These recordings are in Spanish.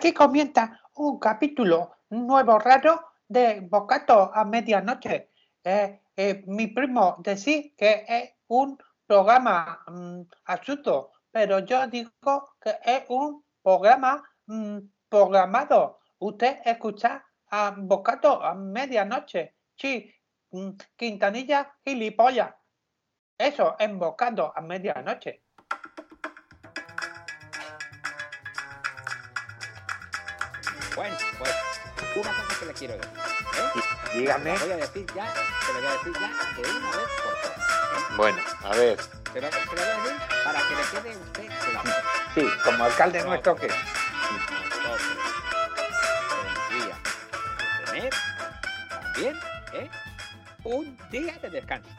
Aquí comienza un capítulo nuevo raro de Bocato a medianoche. Eh, eh, mi primo decía que es un programa mm, absurdo, pero yo digo que es un programa mm, programado. Usted escucha a Bocato a medianoche. Sí, mm, Quintanilla gilipollas. Eso, en Bocato a medianoche. Bueno, pues una cosa que le quiero decir. ¿eh? Dígame. La voy a decir ya, se lo voy a decir ya de una vez por todas. ¿eh? Bueno, a ver. Se lo, se lo voy a decir para que le quede usted claro. Sí, como alcalde nuestro que. Tendríamos que tener también ¿eh? un día de descanso.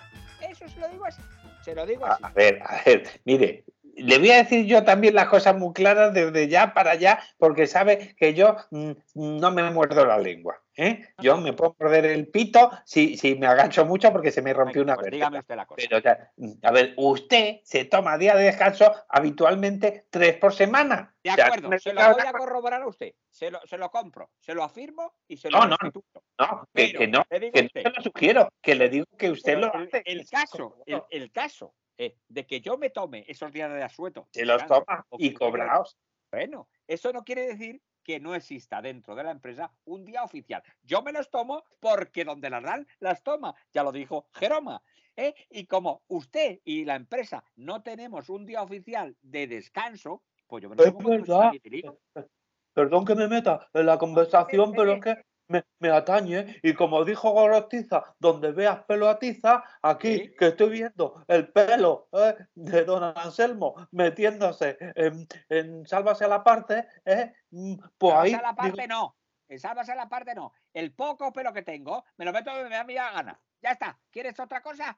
Eso se lo digo así. Se lo digo así. a ver, a ver, mire, le voy a decir yo también las cosas muy claras desde ya para allá, porque sabe que yo mm, no me muerdo la lengua. ¿eh? Yo me puedo morder el pito si, si me agacho mucho porque se me rompió una Pues dígame usted la cosa. Pero, o sea, a ver, usted se toma día de descanso habitualmente tres por semana. De O sea, acuerdo, se lo voy a corroborar a usted. Se lo, se lo compro, se lo afirmo y se lo No, no. No, que, Pero, que no, que no se lo sugiero, que le digo que usted lo hace. el caso, el, el caso eh, de que yo me tome esos días de asueto. los y cobraos. Bueno, eso no quiere decir que no exista dentro de la empresa un día oficial. Yo me los tomo porque donde las dan, las toma. Ya lo dijo Jeroma. ¿eh? Y como usted y la empresa no tenemos un día oficial de descanso, pues yo me lo tomo. Perdón que me meta en la conversación, pero es que me, me atañe. Y como dijo Gorostiza, donde veas pelo atiza, aquí Sí. que estoy viendo el pelo eh, de don Anselmo metiéndose en, en Sálvase a la parte, eh, mm, pues ahí. Sálvase a la parte digo, no. El sálvase a la parte no. El poco pelo que tengo, me lo meto donde me da mi gana. Ya está. ¿Quieres otra cosa?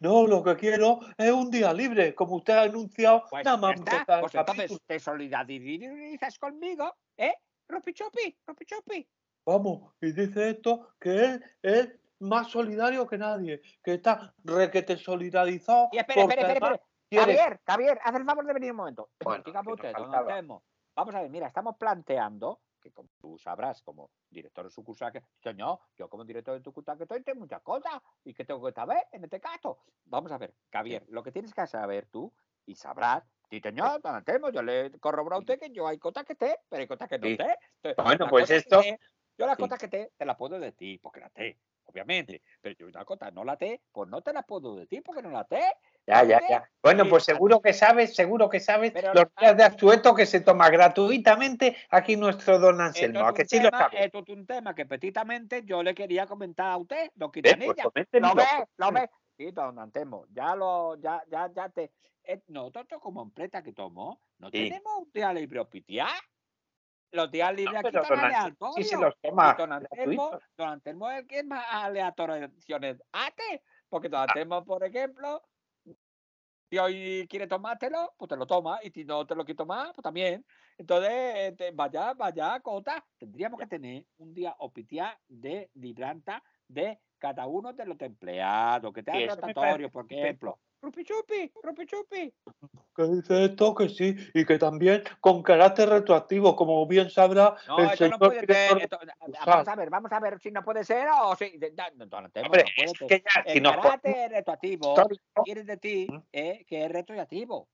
no, lo que quiero es un día libre, como usted ha anunciado, Pues nada más Pues entonces te solidarizas conmigo, ¿eh? Ropichopi, Ropichopi. Vamos, y dice esto que él es más solidario que nadie, que está requete solidarizado. Y espere, espere, espere, además espere. quiere- Javier, Javier, haz el favor de venir un momento. Bueno, usted. Vamos a ver, mira, estamos planteando, que como tú sabrás, como director de sucursal, que, señor, yo como director de sucursal que estoy, tengo muchas cosas y que tengo que saber en este caso. Vamos a ver, Javier, lo que tienes que saber tú y sabrás, sí, señor, don Anselmo, yo le corroboro a usted que yo hay cosas que sé, pero hay cosas que no Sí. Entonces, Bueno, pues que esto- yo las sí. cosas que te, te las puedo decir, porque las sé, obviamente. Pero yo una cosa no la sé, pues no te las puedo decir porque no la sé. Ya, ya, ya. Bueno, pues seguro que sabes, seguro que sabes Pero- los días de actueto que se toma gratuitamente aquí nuestro don Anselmo. es, ¿A que sí lo sabes? esto es un tema que petitamente yo le quería comentar a usted, don pues Quintanilla. coméntemelo. ¿Lo ve? ¿Lo ve? Sí, don Antemo, ya lo, ya, ya, ya te. eh, nosotros como empresa que tomo, no Sí. tenemos un día libre hospitial. Los días libres No, aquí don Anselmo sí se aleatorios. los toma don gratuitos. don Anselmo es el que es más aleatorizaciones hace. Porque don Anselmo, por ejemplo, si hoy quiere tomártelo, pues te lo toma. Y si no te lo quiere tomar, pues también. Entonces, eh, te- vaya, vaya, cota. Tendríamos que tener un día oficial de libranta de cada uno de los empleados, que eso me rotatorio, por ejemplo. Rupi chupi, rupi chupi. que dice esto que sí, y que también con carácter retroactivo, como bien sabrá No, el señor no puede ser. esto- vamos a ver, vamos a ver si no puede ser o si. no, Hombre, es que ya, si El carácter retroactivo quiere decir ¿Mm? eh, que es retroactivo. O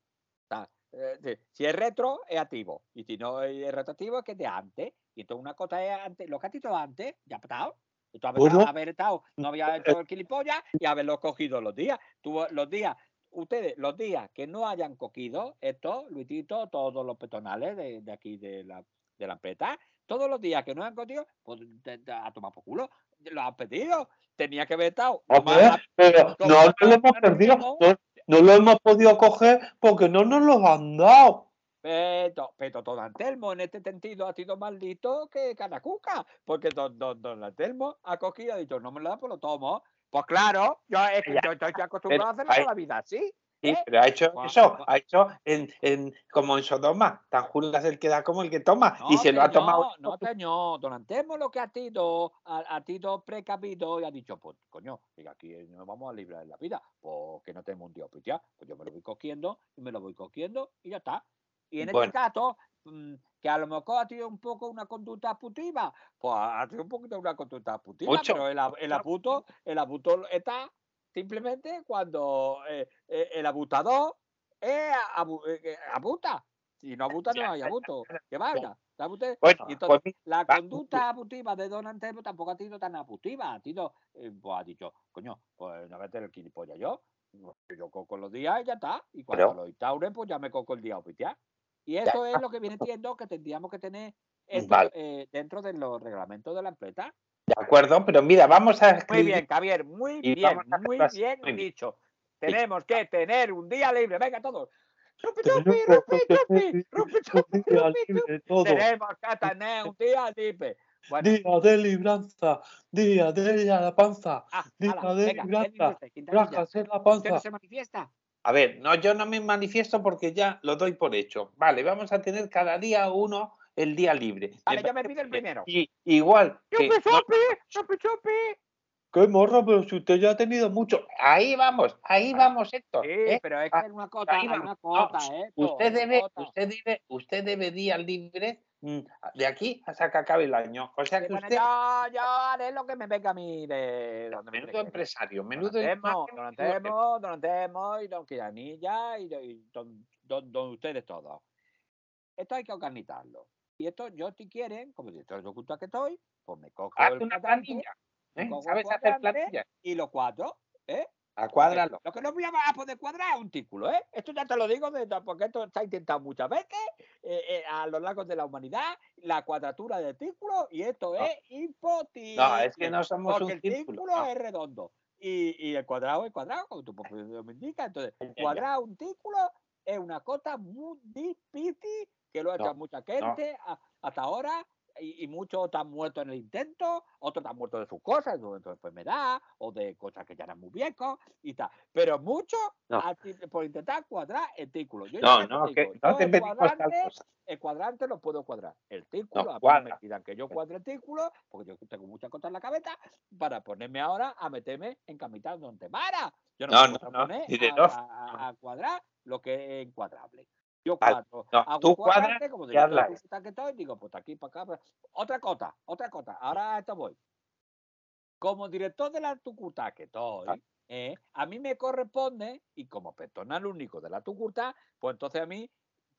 sea, eh, si es retro, es activo. Y si no es retroactivo, es que es de antes. Y entonces una cosa es antes, lo que has dicho antes, ya ha pasado. Y tú Bueno. haber estado, no había hecho el gilipollas y haberlo cogido los días. Tú, los días, ustedes, los días que no hayan cogido esto, Luisito, todos los petonales de, de aquí de la, de la empresa, todos los días que no han cogido, pues te- te- a tomar por culo. Lo han pedido. Tenía que haber estado. Hombre, pero no, no lo hemos perdido, no, no lo hemos podido coger porque no nos los han dado. Pero, pero don Antelmo en este sentido ha sido maldito que Canacuca, porque don, don, don Antelmo ha cogido y ha dicho, no me lo da, pues lo tomo. Pues claro, yo, es que Ya, yo estoy acostumbrado a hacerlo toda la vida así. Sí, ¿eh? pero ha hecho Guau, eso, ha hecho en, en, como en Sodoma, tan Judas el que da como el que toma, y se lo ha tomado. No, señor, don Antelmo lo que ha sido, ha, ha sido precavido y ha dicho, pues coño, diga, aquí nos vamos a librar de la vida, porque no tenemos un día oficial, pues yo me lo voy cogiendo y me lo voy cogiendo y ya está. Y en Bueno. este caso, mm, que a lo mejor ha tenido un poco una conducta abusiva, pues ha tenido un poquito una conducta Mucho, pero el, el el abuso está simplemente cuando eh, eh, el abutador abu- eh, abuta. Si no abuta, no hay abuso. Que valga. entonces, pues mira, la va, conducta abusiva de Don Antonio tampoco ha sido tan abusiva. Ha sido, eh, pues ha dicho, coño, pues no tener el gilipollas yo. Yo coco los días y ya está. Y cuando Pero- lo instaure, pues ya me coco el día oficial. Y eso es lo que viene siendo que tendríamos que tener esto, Vale. eh, dentro de los reglamentos de la empresa. de acuerdo, pero mira, vamos a Muy escribir. bien, Javier, muy bien, muy bien muy bien. dicho. Tenemos que tener un día libre. Venga, todos. Rupi, rupi, rupi, chupi, rupi, chupi. Tenemos que tener un día libre. Bueno, Día de libranza, día de la panza, ah, día ala, de venga, libranza, en la ¿Usted no panza. se manifiesta? A ver, no, yo no me manifiesto porque ya lo doy por hecho. Vale, vamos a tener cada día uno el día libre. Vale, yo me pido el primero. Y, igual que, ¡Chupi, no- chupi, chupi, chupi! ¡Qué morro! Pero si usted ya ha tenido mucho. Ahí vamos, ahí vamos, Héctor. Sí, ¿eh? pero es que Ah, hay una cota, hay una No, cota, ¿eh? Usted debe, usted debe, usted debe días libres mm, de aquí hasta que acabe el año. O sea que usted, yo, yo haré lo que me venga a mí de donde menudo empresario, menudo don Antemo, don y don Quiranilla y, y don, don- don ustedes todos. Esto hay que organizarlo. Y esto, yo si quieren, como director de cultura que estoy, pues me cojo Haz una planilla. ¿eh? ¿Sabes hacer planilla? y los cuatro, ¿eh? A cuádralo. Lo que no voy a poder cuadrar es un título, ¿eh? Esto ya te lo digo de- porque esto ha intentado muchas veces eh, eh, a lo largo de la humanidad, la cuadratura del círculo, y esto No. es imposible. No, es que no somos porque un el círculo. círculo no. es redondo y, y el cuadrado es cuadrado, como tu nombre me indica. Entonces, cuadrar un círculo es una cosa muy difícil que lo ha No, hecho mucha gente a- hasta ahora. Y, y muchos están muertos en el intento, otros están muertos de sus cosas, de su enfermedad o de cosas que ya eran muy viejos y tal. Pero muchos No. por intentar cuadrar el círculo. Yo No, no, digo, que yo no te el cuadrante- el cuadrante lo puedo cuadrar. El círculo, No, a mí me pidan que yo cuadre el círculo, porque yo tengo muchas cosas en la cabeza, para ponerme ahora a meterme en caminar donde Mara. Yo no, No, me puedo poner a- a cuadrar lo que es encuadrable. Yo Vale, cuadro, no, hago tú un cuadrante, cuadras como que estoy, digo, pues aquí para acá. para- Otra cosa, otra cosa, ahora esto voy. Como director de la Tucutá que estoy, Ah. eh, a mí me corresponde, y como personal único de la Tucutá, pues entonces a mí,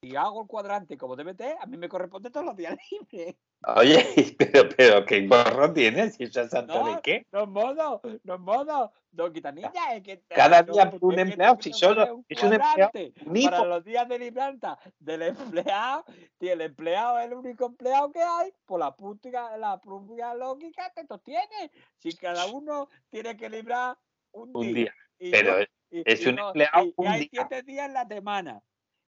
si hago el cuadrante como ser, a mí me corresponde todos los días libres. Oye, pero, pero ¿qué gorro tienes? ¿Y eso es santo No, de qué? No modo, no modo. Don Quitanilla, es que. Cada no, día un es empleado, si solo es un empleado. Para los días de libranza del empleado, si el empleado es el único empleado que hay, por la pública, la propia lógica que esto tiene. Si cada uno tiene que librar un, Un día. día. y Pero yo- y- es y un no- empleado y- y un hay día. siete días en la semana.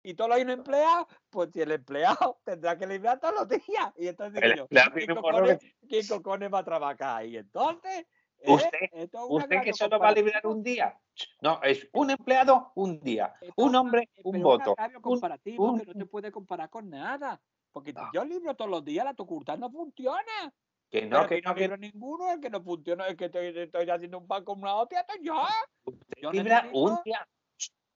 Y todos los empleados, pues si el empleado tendrá que librar todos los días. Y entonces El yo, empleado ¿qué tiene un morro cojones, ¿quién cojones va a trabajar ahí? Entonces, ¿eh? Usted- ¿Usted que solo va a comparativa. un día? No, es un empleado, un día. Un hombre, un voto. Un Un- un- que no se puede comparar con nada. Porque No. yo libro todos los días, la Tucurtá no funciona. Que no, que no libro ninguno, el que no funciona, el que estoy, estoy haciendo un pan con una hostia, estoy yo. usted yo libra necesito- un día.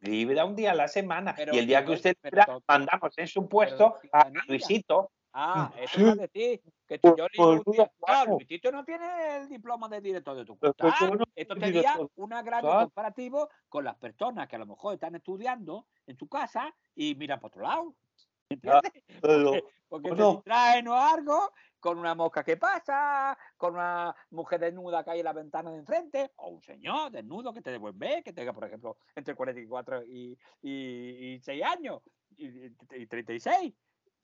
Libra un día a la semana. Pero- y el día que usted libra, mandamos en su puesto a. Luisito. Ah, Mm, eso va a decir que yo no, día. Claro, claro. Luisito no tiene el diploma de director de tu yo no Esto sería un agravio comparativo con las personas que a lo mejor están estudiando en su casa y miran por otro lado. ¿Entiendes? Porque, porque se bueno. distraen o algo con una mosca que pasa, con una mujer desnuda que hay en la ventana de enfrente, o un señor desnudo que te devuelve, que tenga, por ejemplo, entre 44 y, y, y 6 años, y, y- y 36,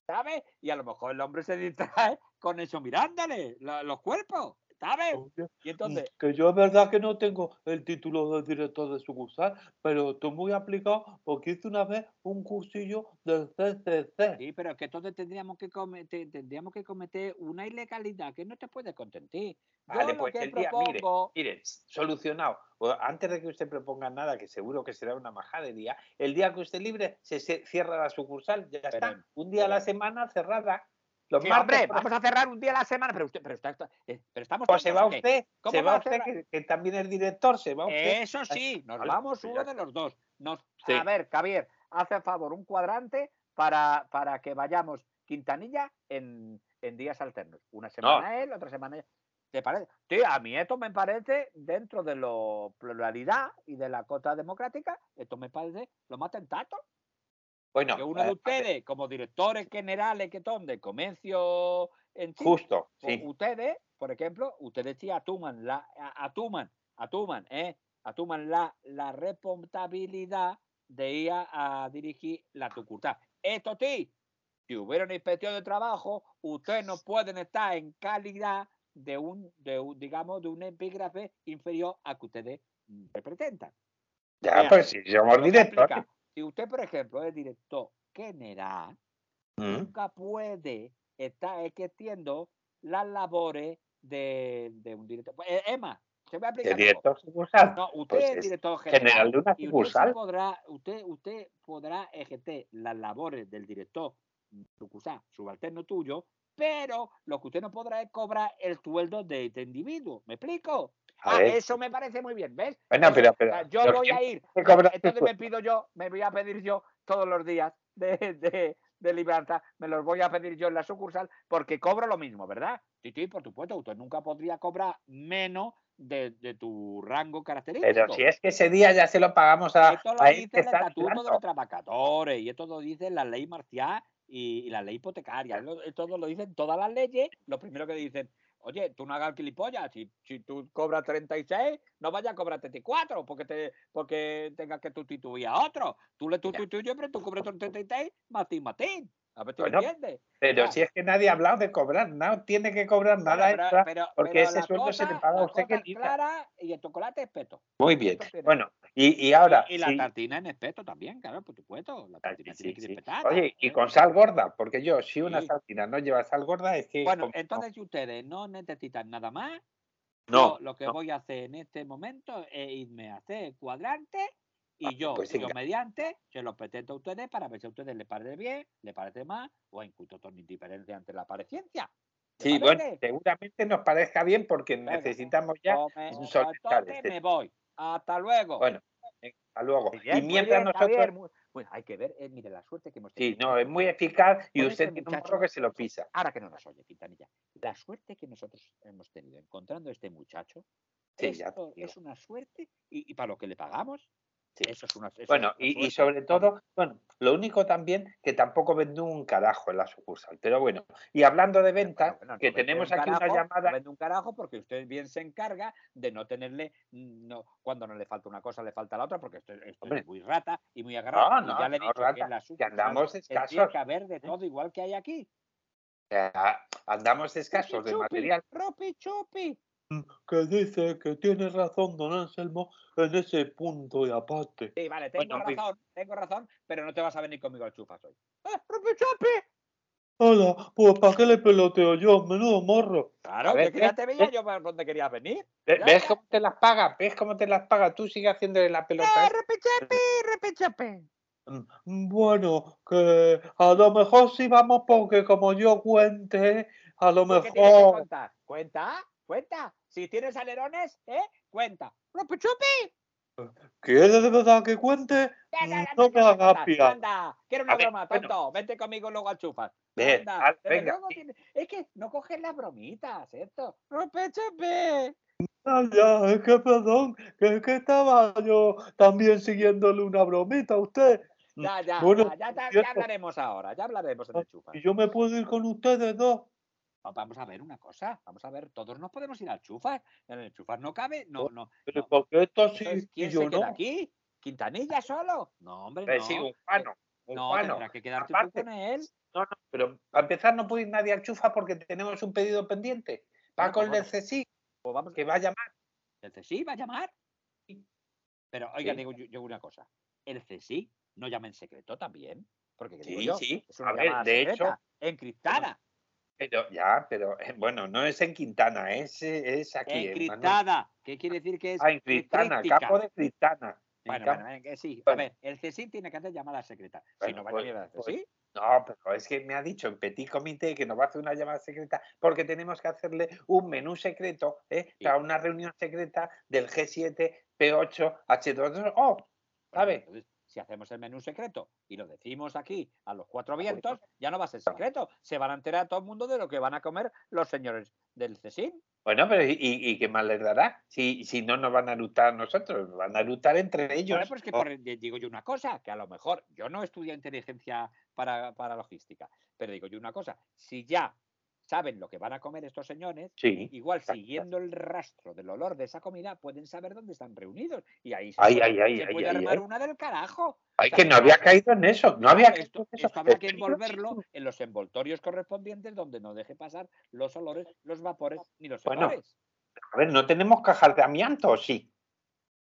¿sabes? Y a lo mejor el hombre se distrae con eso mirándole los cuerpos, ¿sabes? Y entonces, que yo es verdad que no tengo el título de director de sucursal, pero estoy muy aplicado porque hice una vez un cursillo del CCC. sí, pero es que entonces tendríamos que cometer, tendríamos que cometer una ilegalidad que no te puede contentar. Yo Vale, lo pues que el día, mire, propongo- mire, solucionado. O antes de que usted proponga nada, que seguro que será una majadería, el día que usted libre se cierra la sucursal, ya Pero- está. Un día a la pero- semana cerrada. Los Sí, martes, hombre, vamos a cerrar un día a la semana, pero usted, pero, está- eh, pero estamos Pues se va usted, ¿Cómo se va usted, que, que también es director, se va usted. Eso sí, nos vamos uno de los dos. Nos, Sí. A ver, Javier, hace favor un cuadrante para, para que vayamos Quintanilla en, en días alternos. Una semana él, otra semana ella. ¿Te parece? Sí, a mí esto me parece, dentro de la pluralidad y de la cota democrática, esto me parece lo más tentato. Bueno, que uno de eh, ustedes, como directores generales que son de comercio en Chile, justo, pues sí. ustedes, por ejemplo, ustedes sí atuman la, atuman, atuman, ¿eh? atuman la, la responsabilidad de ir a, a dirigir la sucursal. Esto sí, si hubiera una inspección de trabajo, ustedes no pueden estar en calidad de un, de un digamos, de un epígrafe inferior a que ustedes representan. Ya, Mira, pues si somos directores. Si usted, por ejemplo, es director general, Mm. nunca puede estar ejerciendo las labores de, de un director. Pues, eh, Emma, se va a De explicar. todo. director sucursal. No, usted Pues es director general. General de una y usted, sucursal. podrá, usted, usted podrá ejercer las labores del director sucursal, subalterno tuyo, pero lo que usted no podrá es cobrar el sueldo de este individuo. ¿Me explico? Ah, eso me parece muy bien, ¿ves? Bueno, pero, o pero, sea, yo voy ¿quién a ir. Entonces me pido yo, me voy a pedir yo todos los días de, de, de libranza, me los voy a pedir yo en la sucursal porque cobro lo mismo, ¿verdad? Sí, sí, por supuesto, usted nunca podría cobrar menos de, de tu rango característico. Pero si es que ese día ya se lo pagamos a, Esto lo a dice que el estatuto de los trabajadores y esto lo dice la ley marcial y, y la ley hipotecaria. Esto lo dicen todas las leyes. Lo primero que dicen, oye, tú no hagas gilipollas. Si, si tú cobras 36, no vayas a cobrar 34 porque, te, porque tengas que sustituir a otro. Tú le sustituyes, pero tú cobras 36, matín, matín. A ver si Bueno, entiendes. Pero Ya. si es que nadie ha hablado de cobrar, no tiene que cobrar nada pero- extra. pero- porque ese sueldo se le paga a usted que clara y el chocolate es peto. Muy bien. Bueno, y, y ahora. y, y la sí, tartina en espeto también, claro, por supuesto. La ah, tartina sí, tiene que sí. Oye, y ¿eh? con sal gorda, porque yo, si una Sí. sartina no lleva sal gorda, es que. Bueno, como- entonces si ustedes no necesitan nada más, no, yo lo que no. voy a hacer en este momento es irme a hacer cuadrante y Ah, yo, pues yo mediante, se lo presento a ustedes para ver si a ustedes les parece bien, les parece mal o incluso son indiferencia ante la apariencia. ¿Les Sí, bueno, parece? seguramente nos parezca bien porque necesitamos ya. Entonces este- me voy. Hasta luego. Bueno, venga, hasta luego. Bien, y mientras bien, nosotros. Javier, muy- bueno, hay que ver, eh, mire la suerte que hemos Sí, tenido. no, es muy eficaz y usted este tiene un muchacho- que se lo pisa. Ahora que no nos oye, Quintanilla, la suerte que nosotros hemos tenido encontrando a este muchacho Sí, ya esto digo. es una suerte y, y para lo que le pagamos, Sí. eso es una eso es Bueno, una y, sobre todo, bueno, lo único también que tampoco vende un carajo en la sucursal. Pero bueno, y hablando de ventas, bueno, no que tenemos un aquí una no llamada. vende un carajo porque usted bien se encarga de no tenerle, mm, no, cuando no le falta una cosa, le falta la otra, porque esto, es muy rata y muy agarrado. No, no, ya le he no, dicho que en la que sucursal andamos tiene escasos. que haber de todo igual que hay aquí. eh, andamos escasos de material. Rupi, chupi. Que dice que tiene razón, don Anselmo, en ese punto y aparte. Sí, vale, tengo Bueno, razón, tengo razón, pero no te vas a venir conmigo al chufas hoy. ¡Eh! Hola, pues ¿para qué le peloteo yo? Menudo morro. Claro, ver, que quería ¿ves? te veía ¿ves? yo para dónde querías venir. ¿Ve- Ya, ¿Ves ya. cómo te las paga? ¿Ves cómo te las paga? Tú sigue haciéndole la pelota. ¡Eh, ¿eh? Rupi, chupi! Mm, Bueno, que a lo mejor sí vamos porque como yo cuente, a lo ¿Tú qué tienes que mejor... contar? ¿Cuenta? ¿Cuenta? Si tienes alerones, ¿eh? Cuenta. ¡Rupi, chupi! ¿Quieres de verdad que cuente? No me hagas piar. Anda, quiero una ver, broma, bueno. tonto. Vente conmigo luego al chufas. Bien, Anda, vale, pero venga. tiene- Es que no coges las bromitas, ¿cierto? ¡Rupi, chupi! Ah, ya, es que perdón, que, que estaba yo también siguiéndole una bromita a usted. Ya, ya, Bueno, ya, ya, hablaremos ahora, ya hablaremos en el chufas. Y yo me puedo ir con ustedes dos. Va- Vamos a ver una cosa, vamos a ver, todos nos podemos ir al chufas. En el chufas no cabe, no, no. Pero no. porque esto sí Entonces, y ¿Quién yo se queda no. aquí? ¿Quintanilla solo? No, hombre, Eh, no. sí, un Juano, un no, Juano. tendrás que quedarte Aparte- tú con él. No, no, pero para empezar no puede ir nadie al chufa porque tenemos un pedido pendiente. Va con pues el CSI, Pues vamos, que va a llamar. el CSI va a llamar. Pero, oiga, Sí. digo yo, yo una cosa. El CSI no llama en secreto también. Porque, ¿qué Sí, digo yo? sí. Es una A ver, de secreta, encriptada. Pero ya, pero eh, bueno, no es en Quintana, es, es aquí. en. Encriptada. ¿Qué quiere decir que es Ah, en Cristana, campo de Cristana. En Bueno, campo- bueno, eh, sí. A ver, el CSI tiene que hacer llamada secreta. si Bueno, no vaya pues- a el pues-. No, pero es que me ha dicho en Petit Comité que nos va a hacer una llamada secreta porque tenemos que hacerle un menú secreto ¿eh? Sí. para una reunión secreta del G7, P8, H2O. Bueno, ¿Sabe? Si hacemos el menú secreto y lo decimos aquí a los cuatro vientos, ya no va a ser secreto. Se van a enterar todo el mundo de lo que van a comer los señores del CESIN. Bueno, pero ¿y, y qué más les dará? Si, si no nos van a lutar nosotros, nos van a lutar entre ellos. Bueno, pues que Oh, por- digo yo una cosa, que a lo mejor yo no estudio inteligencia para, para logística, pero digo yo una cosa, si ya saben lo que van a comer estos señores, sí. igual exacto. siguiendo el rastro del olor de esa comida pueden saber dónde están reunidos y ahí se Ay, puede, ay, ay, se ay, puede ay, armar una del carajo. Ay, O sea, que no había caído en eso, no había caído esto, en eso. esto habrá que envolverlo en los envoltorios correspondientes donde no deje pasar los olores, los vapores ni los Bueno, olores. A ver, ¿no tenemos cajas de amianto sí?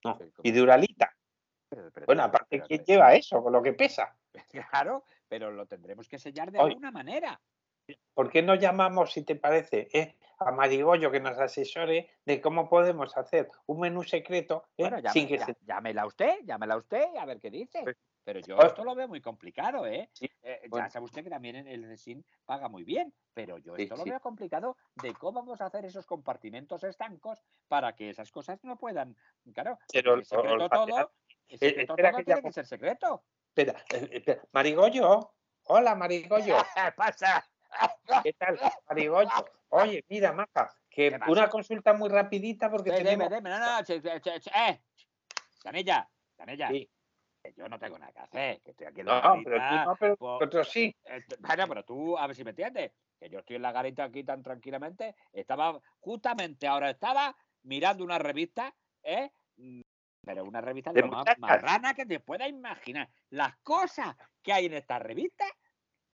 No. Y de uralita. Pero- pero- Bueno, aparte, pero- ¿quién lleva eso con lo que pesa? Claro, pero lo tendremos que sellar de alguna manera. ¿Por qué no llamamos, si te parece, eh, a Marigollo que nos asesore de cómo podemos hacer un menú secreto eh, Bueno, llame- sin que ya- se... llámela usted, llámela usted, a ver qué dice. Pues- Pero yo Oye. esto lo veo muy complicado, ¿eh? Sí, Eh, bueno. Ya sabe usted que también el Resin paga muy bien, pero yo Sí, esto lo sí. veo complicado de cómo vamos a hacer esos compartimentos estancos para que esas cosas no puedan. Claro, Pero secreto todo, el secreto todo que tiene que ser secreto. Espera, espera. Marigollo, hola Marigollo, ¿Qué pasa? ¿qué tal? Marigollo, oye, mira, Maja, que una consulta muy rapidita porque deme, tenemos... deme, no, no, che- che- eh, Canella, Canella, Sí. yo no tengo nada que hacer, que estoy aquí en No, la pero tú no, pero pues, sí. Eh, Bueno, pero tú, a ver si me entiendes, que yo estoy en la garita aquí tan tranquilamente, estaba, justamente ahora estaba mirando una revista, ¿eh? Mm, Pero una revista de De lo más marrana que te puedas imaginar. Las cosas que hay en esta revista,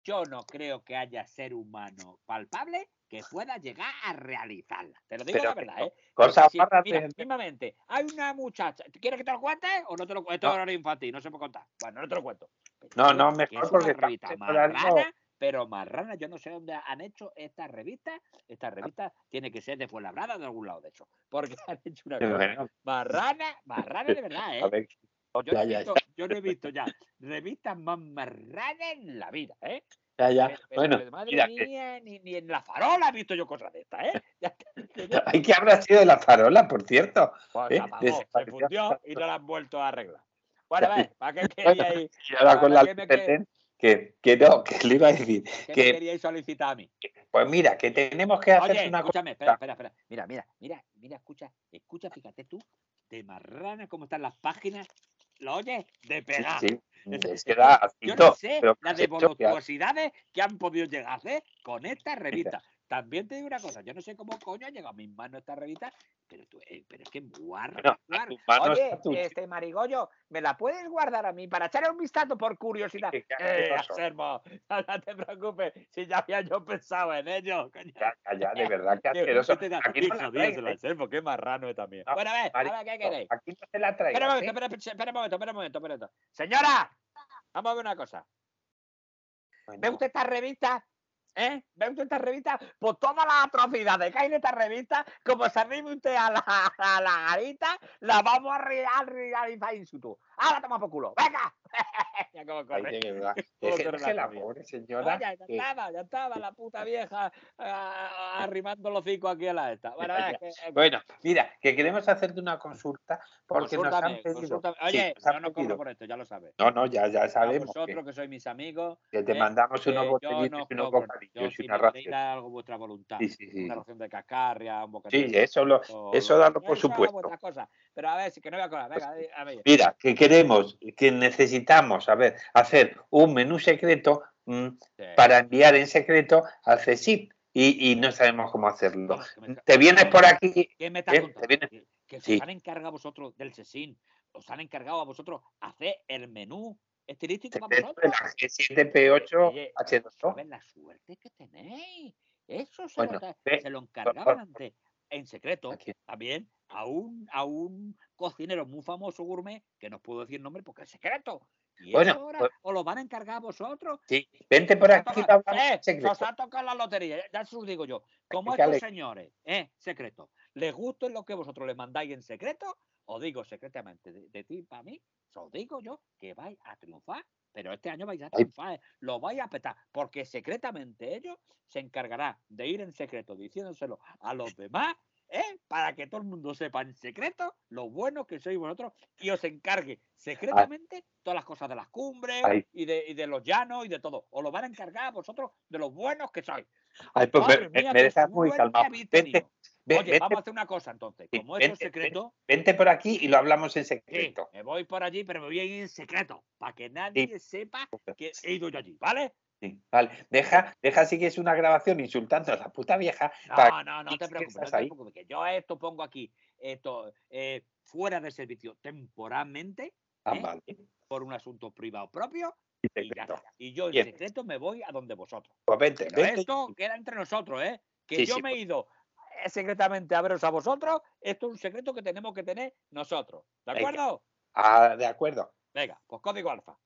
yo no creo que haya ser humano palpable que pueda llegar a realizarla. Te lo digo Pero la verdad, ¿eh? Cosas Porque si- mira, de- mismamente, hay una muchacha. ¿Quieres que te lo cuente o no te lo cuento? Esto es horario infantil, no se puede contar. Bueno, no te lo cuento. No, no, mejor porque revista marrana, pero marrana. Yo no sé dónde han hecho esta revista. Esta revista tiene que ser de Fuenlabrada, de algún lado de eso. Porque han hecho una cosa marrana, marrana de verdad, a ¿eh? Yo no, ya, he ya, visto, yo no he visto ya revistas más marranas en la vida, ¿eh? ya, ya. Pero- pero, Bueno, pero, madre mira, mía, ni, ni en la farola he visto yo cosas de estas, ¿eh? Te- que habrá sido de la farola, por cierto. Pues ¿Eh? se apagó, se Desapareció. fundió y no la han vuelto a arreglar. Bueno, a ver, ¿para qué queríais, Y ahora con la ¿Para qué me Alcatel, que, que no, que le iba a decir. qué me Que, queríais solicitar a mí? pues mira, que tenemos que hacer Oye, una cosa. escúchame, espera, espera, espera. Mira, mira, mira, mira, escucha, escucha, fíjate tú, de marrana cómo están las páginas. ¿Lo oyes? De pegar. Sí, Es- sí, es se que da Yo no sé las de voluptuosidades que han podido llegar a hacer con esta revista. También te digo una cosa, yo no sé cómo coño ha llegado a mis manos esta revista, pero, tú, eh, pero es que guarda, manos Oye, tu- este marigollo, ¿me la puedes guardar a mí para echarle un vistazo por curiosidad? ¿Qué- qué- qué Eh, no te preocupes, si ya había yo pensado en ello. coño. Ya, ya, de verdad, que Qué- asqueroso. Aquí no hijo la traes, lo ¿eh? Qué marrano es también. No, bueno, a ver, a ver, ¿qué queréis? Aquí no se la traigas. Espera un momento, espera, espera, espera un momento, espera un momento, espera un momento. Señora, vamos a ver una cosa. ¿Ve Bueno, usted esta revista? ¿Eh? ¿Ve usted esta revista? Pues todas las atrocidades que hay en esta revista, como se arrime usted a la, a la garita, la vamos a re- a realizar in situ. ¡Ahora toma por culo! ¡Venga! ¿Cómo corre deje la pobre señora. Ya que- estaba, ya estaba la puta vieja ah, arrimando los hocico aquí a la esta. Bueno, ya. que- eh, Bueno, mira, que queremos hacerte una consulta porque nos han pedido. Oye, no pedido. cobro por esto, ya lo sabes. No, no, ya, ya A sabemos vosotros que, que sois mis amigos, que te eh, mandamos unos Eh, no y unos yo y si una ración. algo vuestra voluntad, Sí, sí, sí. una ración de cascarria, un bocadillo. Sí, eso, lo, o eso lo- dalo por supuesto. cosa. Pero a ver, si que no voy a cobrar, venga, di- a ver. Mira, que queremos, que necesitamos, a ver, hacer un menú secreto mm, para enviar en secreto al CSIP y, y no sabemos cómo hacerlo. Me- Te vienes por aquí, ¿Qué me estás eh, te contando? vienes- Que, os han encargado a vosotros del SESIN, os han encargado a vosotros hacer el menú estilístico para vosotros. G7P8 Oye, H2O. ¿sabes la suerte que tenéis? Eso se, Bueno, lo, se lo encargaban antes, en secreto, Aquí. también a un, a un cocinero muy famoso gourmet, que no puedo decir nombre porque es secreto. Y Bueno, eso ahora pues- os lo van a encargar a vosotros. Sí, vente por Os aquí. en eh, os ha tocado la lotería, ya se os digo yo. Como estos señores, eh, secreto, les gusta lo que vosotros les mandáis en secreto, os digo secretamente de, de ti para mí, os digo yo que vais a triunfar. Pero este año vais a triunfar, eh, lo vais a petar, porque secretamente ellos se encargarán de ir en secreto diciéndoselo a los demás ¿eh? Para que todo el mundo sepa en secreto lo bueno que sois vosotros y os encargue secretamente todas las cosas de las cumbres y de, y de los llanos y de todo. Os lo van a encargar a vosotros de los buenos que sois. Ay, pues Madre me, mía, me qué dejas muy calmado. Vente, Oye, vente, vamos a hacer una cosa entonces. Como eso es vente, secreto, vente por aquí y lo hablamos en sí, secreto. me voy por allí, pero me voy a ir en secreto, para que nadie sepa que he ido yo allí, ¿vale? Sí, vale. Deja, deja si que es una grabación insultando a la puta vieja. No, no, no te preocupes, no te preocupes, que yo esto pongo aquí, esto eh, fuera de servicio temporalmente Ah, ¿eh? vale. por un asunto privado propio Y y ya. Y yo en Bien. secreto me voy a donde vosotros. Pues vente, Pero vente. esto queda entre nosotros, ¿eh? Que Sí, yo sí, me he pues. ido secretamente a veros a vosotros, esto es un secreto que tenemos que tener nosotros. ¿De Venga. acuerdo? Ah, de acuerdo. Venga, pues código alfa.